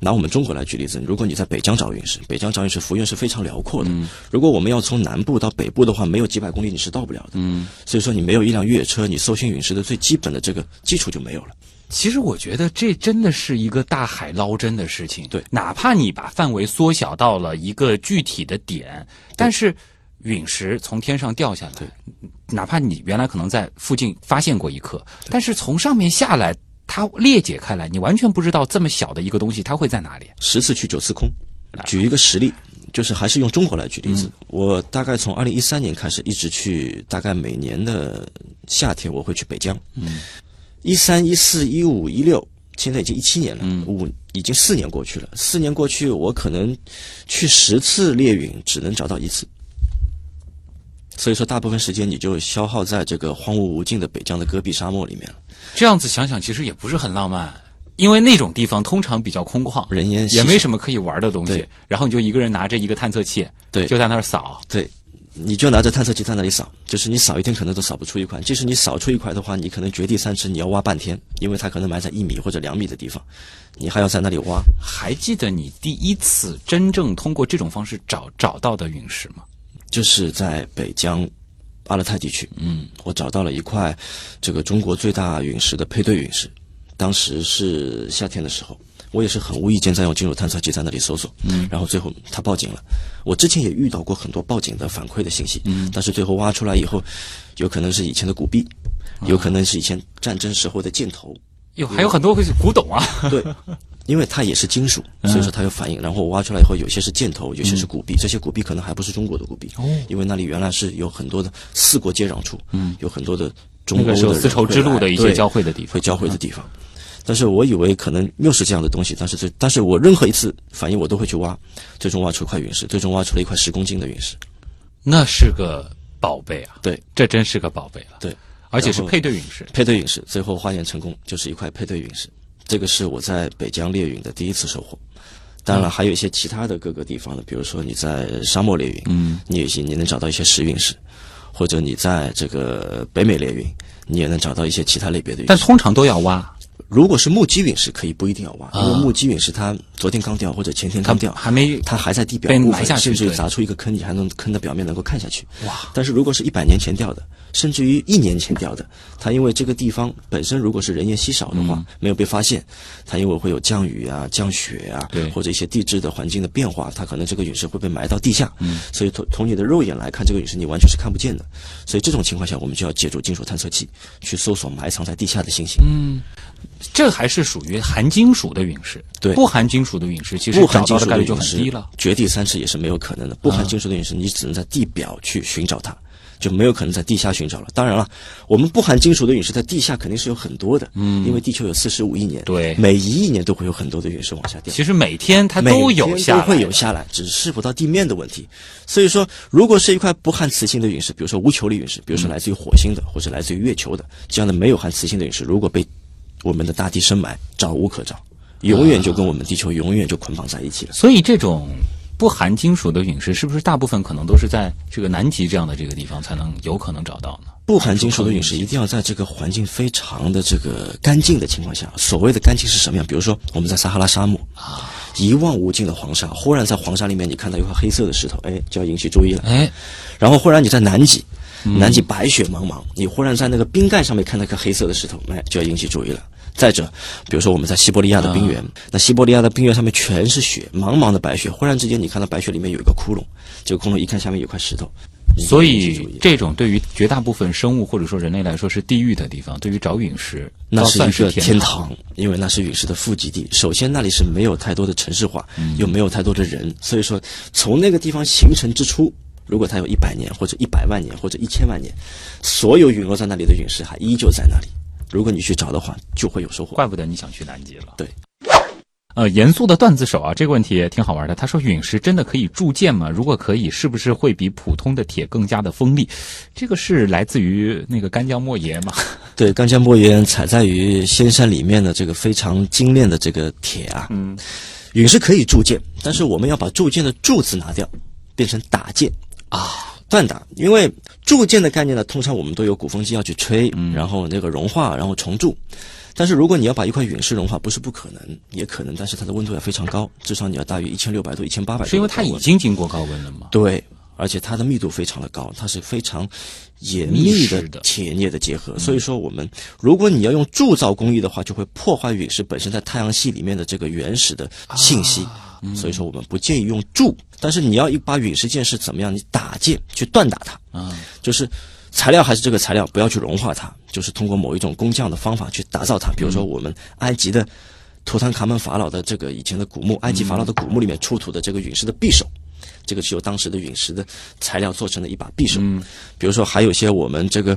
拿我们中国来举例子，如果你在北疆找陨石，北疆找陨石幅员是非常辽阔的。嗯如果我们要从南部到北部的话，没有几百公里你是到不了的。嗯，所以说你没有一辆越野车，你搜寻陨石的最基本的这个基础就没有了。其实我觉得这真的是一个大海捞针的事情。对哪怕你把范围缩小到了一个具体的点，但是陨石从天上掉下来，哪怕你原来可能在附近发现过一颗，但是从上面下来，它裂解开来，你完全不知道这么小的一个东西它会在哪里。十次去九次空。举一个实例，就是还是用中国来举例子。我大概从二零一三年开始，一直去，大概每年的夏天我会去北疆。嗯，一三、一四、一五、一六，现在已经一七年了，五已经四年过去了。四年过去，我可能去十次猎陨，只能找到一次。所以说，大部分时间你就消耗在这个荒芜无尽的北疆的戈壁沙漠里面了。这样子想想，其实也不是很浪漫。因为那种地方通常比较空旷，人烟稀也没什么可以玩的东西。然后你就一个人拿着一个探测器，对，就在那儿扫。对，你就拿着探测器在那里扫，就是你扫一天可能都扫不出一块。即使你扫出一块的话，你可能掘地三尺，你要挖半天，因为它可能埋在一米或者两米的地方，你还要在那里挖。还记得你第一次真正通过这种方式找找到的陨石吗？就是在北疆阿勒泰地区，嗯，我找到了一块这个中国最大陨石的配对陨石。当时是夏天的时候，我也是很无意间在用金属探测器在那里搜索，嗯，然后最后他报警了。我之前也遇到过很多报警的反馈的信息，嗯，但是最后挖出来以后，有可能是以前的古币，有可能是以前战争时候的箭头，有还有很多古董啊。对，*laughs* 因为它也是金属，所以说它有反应。然后我挖出来以后，有些是箭头，有些是古币，这些古币可能还不是中国的古币，哦，因为那里原来是有很多的四国接壤处，嗯，有很多的中欧的丝绸之路的一些交汇的地方，会交汇的地方。但是我以为可能又是这样的东西，但是最，但是我任何一次反应我都会去挖，最终挖出一块陨石，最终挖出了一块十公斤的陨石，那是个宝贝啊！对，这真是个宝贝了。对，而且是配对陨石，配对陨石，最后化验成功，就是一块配对陨石。这个是我在北疆猎陨的第一次收获。当然了，还有一些其他的各个地方的，比如说你在沙漠猎陨，嗯，你也行，你能找到一些石陨石，或者你在这个北美猎陨，你也能找到一些其他类别的陨石。但通常都要挖。如果是目击陨石，可以不一定要挖，因为目击陨石它昨天刚掉或者前天刚掉，还没它还在地表部分，甚至砸出一个坑，你还能坑的表面能够看下去。哇！但是如果是一百年前掉的，甚至于一年前掉的，它因为这个地方本身如果是人烟稀少的话，没有被发现，它因为会有降雨啊、降雪啊，或者一些地质的环境的变化，它可能这个陨石会被埋到地下。嗯，所以从从你的肉眼来看，这个陨石你完全是看不见的。所以这种情况下，我们就要借助金属探测器去搜索埋藏在地下的星星。嗯。这还是属于含金属的陨石，对，不含金属的陨石，其实找到的概率就很低了。掘地三尺也是没有可能的。不含金属的陨石，你只能在地表去寻找它，就没有可能在地下寻找了。当然了，我们不含金属的陨石在地下肯定是有很多的，嗯，因为地球有四十五亿年，对，每一亿年都会有很多的陨石往下掉。其实每天它都有下，都会有下来，只是不到地面的问题。所以说，如果是一块不含磁性的陨石，比如说无球粒陨石，比如说来自于火星的，或者来自于月球的这样的没有含磁性的陨石，如果被我们的大地深埋，找无可找，永远就跟我们地球永远就捆绑在一起了。所以，这种不含金属的陨石，是不是大部分可能都是在这个南极这样的这个地方才能有可能找到呢？不含金属的陨石一定要在这个环境非常的这个干净的情况下。所谓的干净是什么样？比如说我们在撒哈拉沙漠啊，一望无尽的黄沙，忽然在黄沙里面你看到一块黑色的石头，哎，就要引起注意了。哎，然后忽然你在南极。南极白雪茫茫，你忽然在那个冰盖上面看到一颗黑色的石头，哎，就要引起注意了。再者，比如说我们在西伯利亚的冰原，那西伯利亚的冰原上面全是雪，茫茫的白雪，忽然之间你看到白雪里面有一个窟窿，这个窟窿一看下面有块石头，所以这种对于绝大部分生物或者说人类来说是地狱的地方，对于找陨石那是一个天堂，因为那是陨石的富集地。首先那里是没有太多的城市化，又没有太多的人，所以说从那个地方形成之初。如果它有一百年，或者一百万年，或者一千万年，所有陨落在那里的陨石还依旧在那里。如果你去找的话，就会有收获。怪不得你想去南极了。对，呃，严肃的段子手啊，这个问题也挺好玩的。他说：“陨石真的可以铸剑吗？如果可以，是不是会比普通的铁更加的锋利？”这个是来自于那个干将莫邪吗？*laughs* 对，干将莫邪采在于仙山里面的这个非常精炼的这个铁啊。嗯，陨石可以铸剑，但是我们要把铸剑的“铸”字拿掉，变成打剑。啊，锻打，因为铸剑的概念呢，通常我们都有鼓风机要去吹，然后那个融化，然后重铸。但是如果你要把一块陨石融化，不是不可能，也可能，但是它的温度要非常高，至少你要大于一千六百度、一千八百度。是因为它已经经过高温了吗？对，而且它的密度非常的高，它是非常严密的铁镍的结合。所以说，我们如果你要用铸造工艺的话，就会破坏陨石本身在太阳系里面的这个原始的信息。所以说，我们不建议用铸，但是你要一把陨石剑是怎么样？你打剑去锻打它，啊，就是材料还是这个材料，不要去融化它，就是通过某一种工匠的方法去打造它。比如说我们埃及的图坦卡门法老的这个以前的古墓，埃及法老的古墓里面出土的这个陨石的匕首。这个是由当时的陨石的材料做成的一把匕首。嗯，比如说还有一些我们这个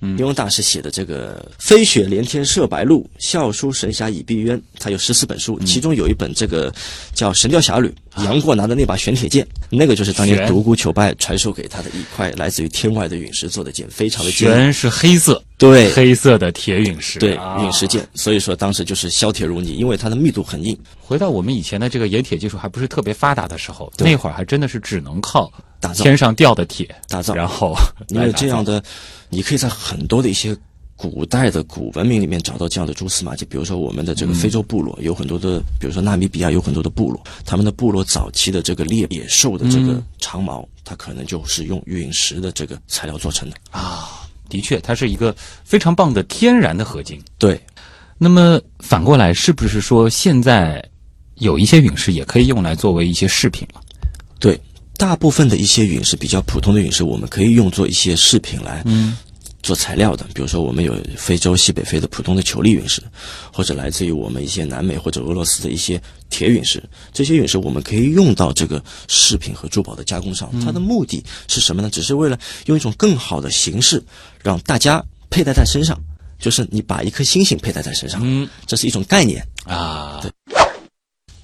金庸大师写的这个“飞雪连天射白鹿，笑书神侠倚碧鸳”，他有十四本书，其中有一本这个叫《神雕侠侣》，杨过拿的那把玄铁剑，那个就是当年独孤求败传授给他的一块来自于天外的陨石做的剑，非常的坚硬。全是黑色，对，黑色的铁陨石，对，啊陨石剑，所以说当时就是削铁如泥，因为它的密度很硬。回到我们以前的这个冶铁技术还不是特别发达的时候，那会儿还真的是只能靠打造天上掉的铁打造然后 *laughs* 因为这样的，你可以在很多的一些古代的古文明里面找到这样的蛛丝马迹。比如说我们的这个非洲部落、有很多的，比如说纳米比亚有很多的部落，他们的部落早期的这个猎野兽的这个嗯长毛，它可能就是用陨石的这个材料做成的。啊，的确，它是一个非常棒的天然的合金。对，那么反过来，是不是说现在有一些陨石也可以用来作为一些饰品了？对，大部分的一些陨石比较普通的陨石，我们可以用作一些饰品来做材料的。比如说，我们有非洲西北非的普通的球粒陨石，或者来自于我们一些南美或者俄罗斯的一些铁陨石。这些陨石我们可以用到这个饰品和珠宝的加工上。它的目的是什么呢？只是为了用一种更好的形式让大家佩戴在身上。就是你把一颗星星佩戴在身上，嗯这是一种概念。啊，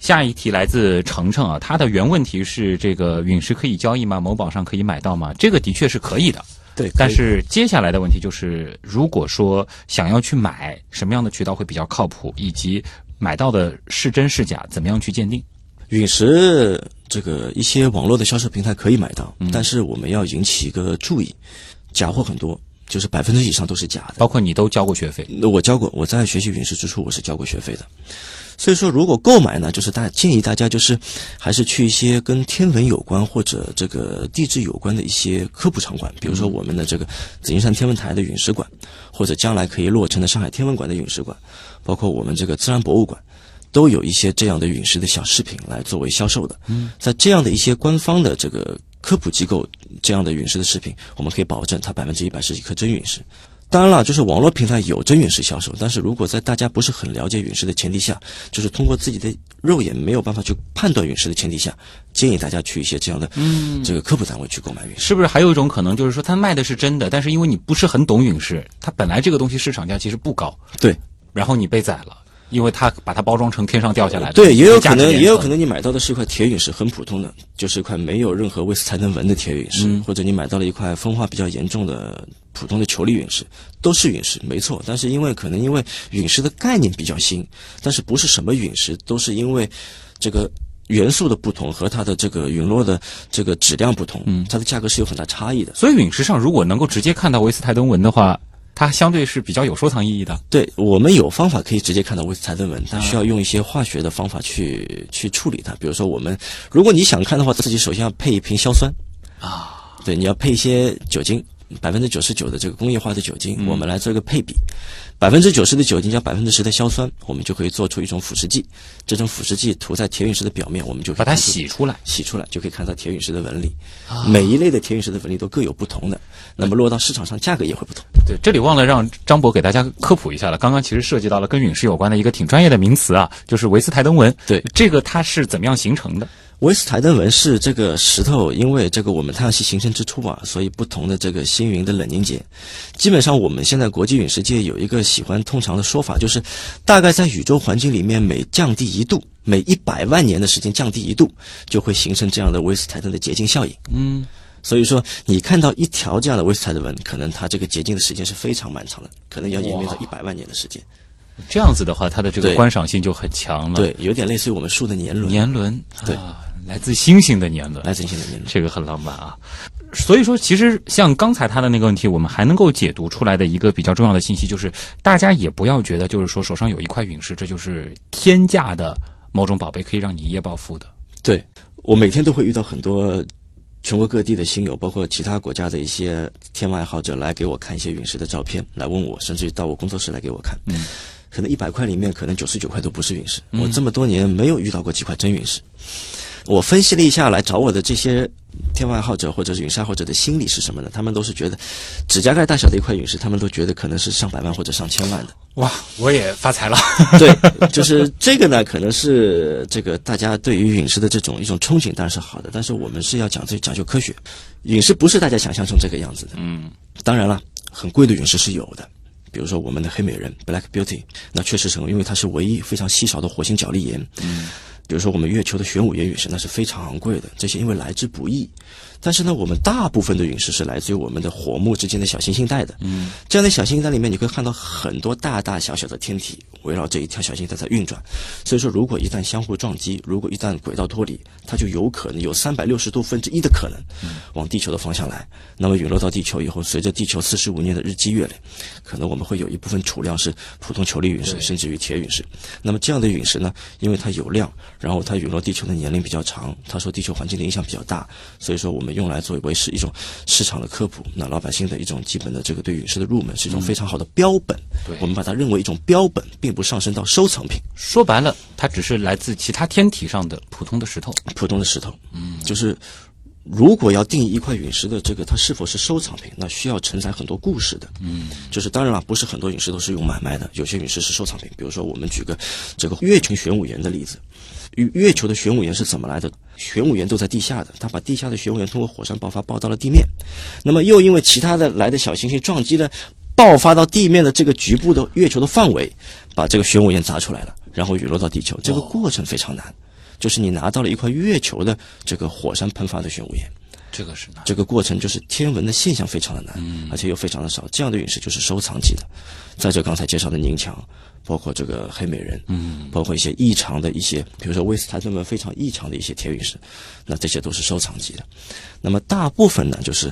下一题来自程程啊，他的原问题是：这个陨石可以交易吗？某宝上可以买到吗？这个的确是可以的。对但是接下来的问题就是，如果说想要去买，什么样的渠道会比较靠谱，以及买到的是真是假，怎么样去鉴定？陨石这个一些网络的销售平台可以买到，但是我们要引起一个注意，假货很多，就是百分之以上都是假的。包括你都交过学费，那我交过，我在学习陨石之初，我是交过学费的。所以说，如果购买呢，就是大建议大家就是还是去一些跟天文有关或者这个地质有关的一些科普场馆，比如说我们的这个紫金山天文台的陨石馆，或者将来可以落成的上海天文馆的陨石馆，包括我们这个自然博物馆。都有一些这样的陨石的小饰品来作为销售的。嗯，在这样的一些官方的这个科普机构，这样的陨石的饰品，我们可以保证它百分之一百是一颗真陨石。当然了，就是网络平台有真陨石销售，但是如果在大家不是很了解陨石的前提下，就是通过自己的肉眼没有办法去判断陨石的前提下，建议大家去一些这样的嗯。这个科普单位去购买陨石。是不是还有一种可能，就是说他卖的是真的，但是因为你不是很懂陨石，它本来这个东西市场价其实不高，对。然后你被宰了，因为它把它包装成天上掉下来的，对，也有可能，也有可能你买到的是一块铁陨石，很普通的，就是一块没有任何威斯才能纹的铁陨石，嗯。或者你买到了一块风化比较严重的普通的球粒陨石，都是陨石，没错。但是因为可能因为陨石的概念比较新，但是不是什么陨石都是因为这个。元素的不同和它的这个陨落的这个质量不同，嗯，它的价格是有很大差异的。所以陨石上如果能够直接看到维斯泰登纹的话，它相对是比较有收藏意义的。对我们有方法可以直接看到威斯泰登纹，但需要用一些化学的方法去去处理它。比如说，我们如果你想看的话，自己首先要配一瓶硝酸啊，对，你要配一些酒精，百分之九十九的这个工业化的酒精，我们来做一个配比，百分之九十的酒精加百分之十的硝酸，我们就可以做出一种腐蚀剂。这种腐蚀剂涂在铁陨石的表面，我们就可以把它洗出来，洗出来就可以看到铁陨石的纹理。每一类的铁陨石的纹理都各有不同的，那么落到市场上价格也会不同。对，这里忘了让张博给大家科普一下了。刚刚其实涉及到了跟陨石有关的一个挺专业的名词啊，就是维斯台登纹。对这个它是怎么样形成的？维斯台登纹是这个石头，因为这个我们太阳系形成之初啊，所以不同的这个星云的冷凝结，基本上我们现在国际陨石界有一个喜欢通常的说法，就是大概在宇宙环境里面每降低一度，每一百万年的时间降低一度，就会形成这样的维斯台登的结晶效应。嗯，所以说，你看到一条这样的维斯台登纹，可能它这个结晶的时间是非常漫长的，可能要演变到一百万年的时间。这样子的话，它的这个观赏性就很强了。，对，有点类似于我们树的年轮，年轮，对啊，来自星星的年轮，来自星星的年轮。这个很浪漫啊。所以说，其实像刚才他的那个问题，我们还能够解读出来的一个比较重要的信息，就是大家也不要觉得，就是说手上有一块陨石，这就是天价的某种宝贝，可以让你一夜暴富的。对我每天都会遇到很多全国各地的新友，包括其他国家的一些天文爱好者来给我看一些陨石的照片，来问我，甚至于到我工作室来给我看。嗯，可能一百块里面，可能九十九块都不是陨石。我这么多年没有遇到过几块真陨石。我分析了一下来找我的这些天文爱好者或者是陨石爱好者的心理是什么呢？他们都是觉得指甲盖大小的一块陨石，他们都觉得可能是上百万或者上千万的。哇，我也发财了。*laughs* 对，就是这个呢，可能是这个大家对于陨石的这种一种憧憬，当然是好的。但是我们是要讲这讲究科学，陨石不是大家想象成这个样子的。嗯，当然了，很贵的陨石是有的，比如说我们的黑美人 Black Beauty，那确实是因为它是唯一非常稀少的火星角砾岩。嗯，比如说我们月球的玄武岩陨石，那是非常昂贵的，这些因为来之不易。但是呢，我们大部分的陨石是来自于我们的火木之间的小行星带的。嗯，这样的小行星带里面，你会看到很多大大小小的天体围绕这一条小行星带在运转。所以说，如果一旦相互撞击，如果一旦轨道脱离，它就有可能有三百六十度分之一的可能往地球的方向来。那么陨落到地球以后，随着地球四十五年的日积月累，可能我们会有一部分储量是普通球粒陨石，甚至于铁陨石。那么这样的陨石呢，因为它有量，然后它陨落地球的年龄比较长，它受地球环境的影响比较大，所以说我们用来作为是一种市场的科普，那老百姓的一种基本的这个对陨石的入门是一种非常好的标本。对我们把它认为一种标本，并不上升到收藏品。说白了，它只是来自其他天体上的普通的石头。普通的石头，嗯，就是如果要定义一块陨石的这个它是否是收藏品，那需要承载很多故事的，嗯，就是当然了，不是很多陨石都是用买卖的，有些陨石是收藏品。比如说，我们举个这个月球玄武岩的例子，月月球的玄武岩是怎么来的？玄武岩都在地下的，它把地下的玄武岩通过火山爆发爆到了地面，那么又因为其他的来的小行星撞击了。爆发到地面的这个局部的月球的范围，把这个玄武岩砸出来了，然后陨落到地球。这个过程非常难，就是你拿到了一块月球的这个火山喷发的玄武岩，这个是难。这个过程就是天文的现象非常的难，而且又非常的少。这样的陨石就是收藏级的。再者刚才介绍的宁强，包括这个黑美人，嗯，包括一些异常的一些，比如说威斯坦这么非常异常的一些铁陨石，那这些都是收藏级的。那么大部分呢，就是。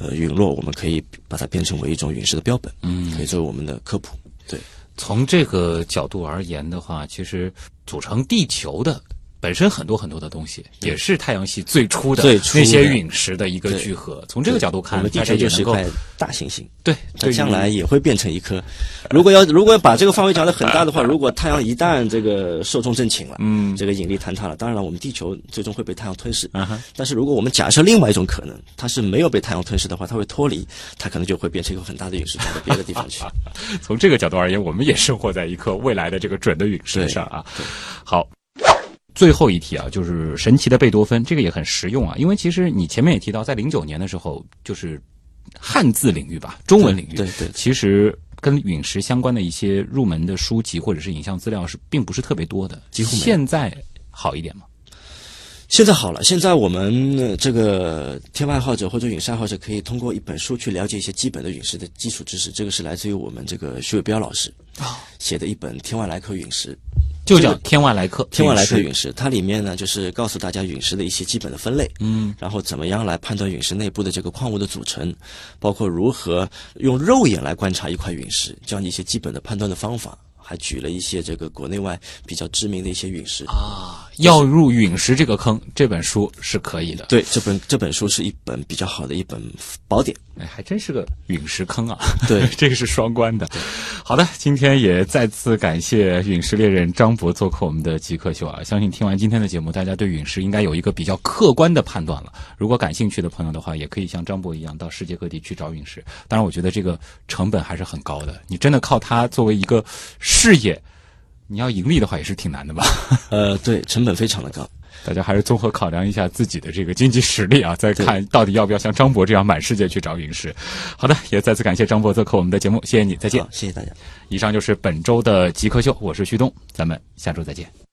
呃，陨落我们可以把它变成为一种陨石的标本，嗯，可以作为我们的科普。对，从这个角度而言的话，其实组成地球的。本身很多很多的东西，也是太阳系最初的那些陨石的一个聚合。从这个角度看，我们地球就是一块大行星。对，它将来也会变成一颗。如果要如果要把这个范围讲得很大的话，如果太阳一旦这个寿终正寝了，嗯，这个引力坍塌了，当然了，我们地球最终会被太阳吞噬。但是如果我们假设另外一种可能，它是没有被太阳吞噬的话，它会脱离，它可能就会变成一个很大的陨石，到别的地方去。*laughs* 从这个角度而言，我们也生活在一颗未来的这个准的陨石上啊。好。最后一题啊，就是神奇的贝多芬，这个也很实用啊。因为其实你前面也提到，在零九年的时候，就是汉字领域吧，中文领域，对对，其实跟陨石相关的一些入门的书籍或者是影像资料是并不是特别多的，几乎。现在好一点吗？现在好了，现在我们这个天文爱好者或者陨石爱好者可以通过一本书去了解一些基本的陨石的基础知识。这个是来自于我们这个徐伟彪老师写的一本《天外来客陨石》。就叫天外来客，天外来客陨石，它里面呢就是告诉大家陨石的一些基本的分类，嗯，然后怎么样来判断陨石内部的这个矿物的组成，包括如何用肉眼来观察一块陨石，教你一些基本的判断的方法。还举了一些这个国内外比较知名的一些陨石啊，要入陨石这个坑，这本书是可以的。对，这本这本书是一本比较好的一本宝典。哎，还真是个陨石坑啊！*laughs* 对，这个是双关的。好的，今天也再次感谢陨石猎人张博做客我们的极客秀啊！相信听完今天的节目，大家对陨石应该有一个比较客观的判断了。如果感兴趣的朋友的话，也可以像张博一样到世界各地去找陨石。当然，我觉得这个成本还是很高的。你真的靠它作为一个。事业，你要盈利的话也是挺难的吧？*laughs* 呃，对，成本非常的高，大家还是综合考量一下自己的这个经济实力啊，再看到底要不要像张博这样满世界去找陨石。好的，也再次感谢张博做客我们的节目，谢谢你，再见。谢谢大家。以上就是本周的极客秀，我是旭东，咱们下周再见。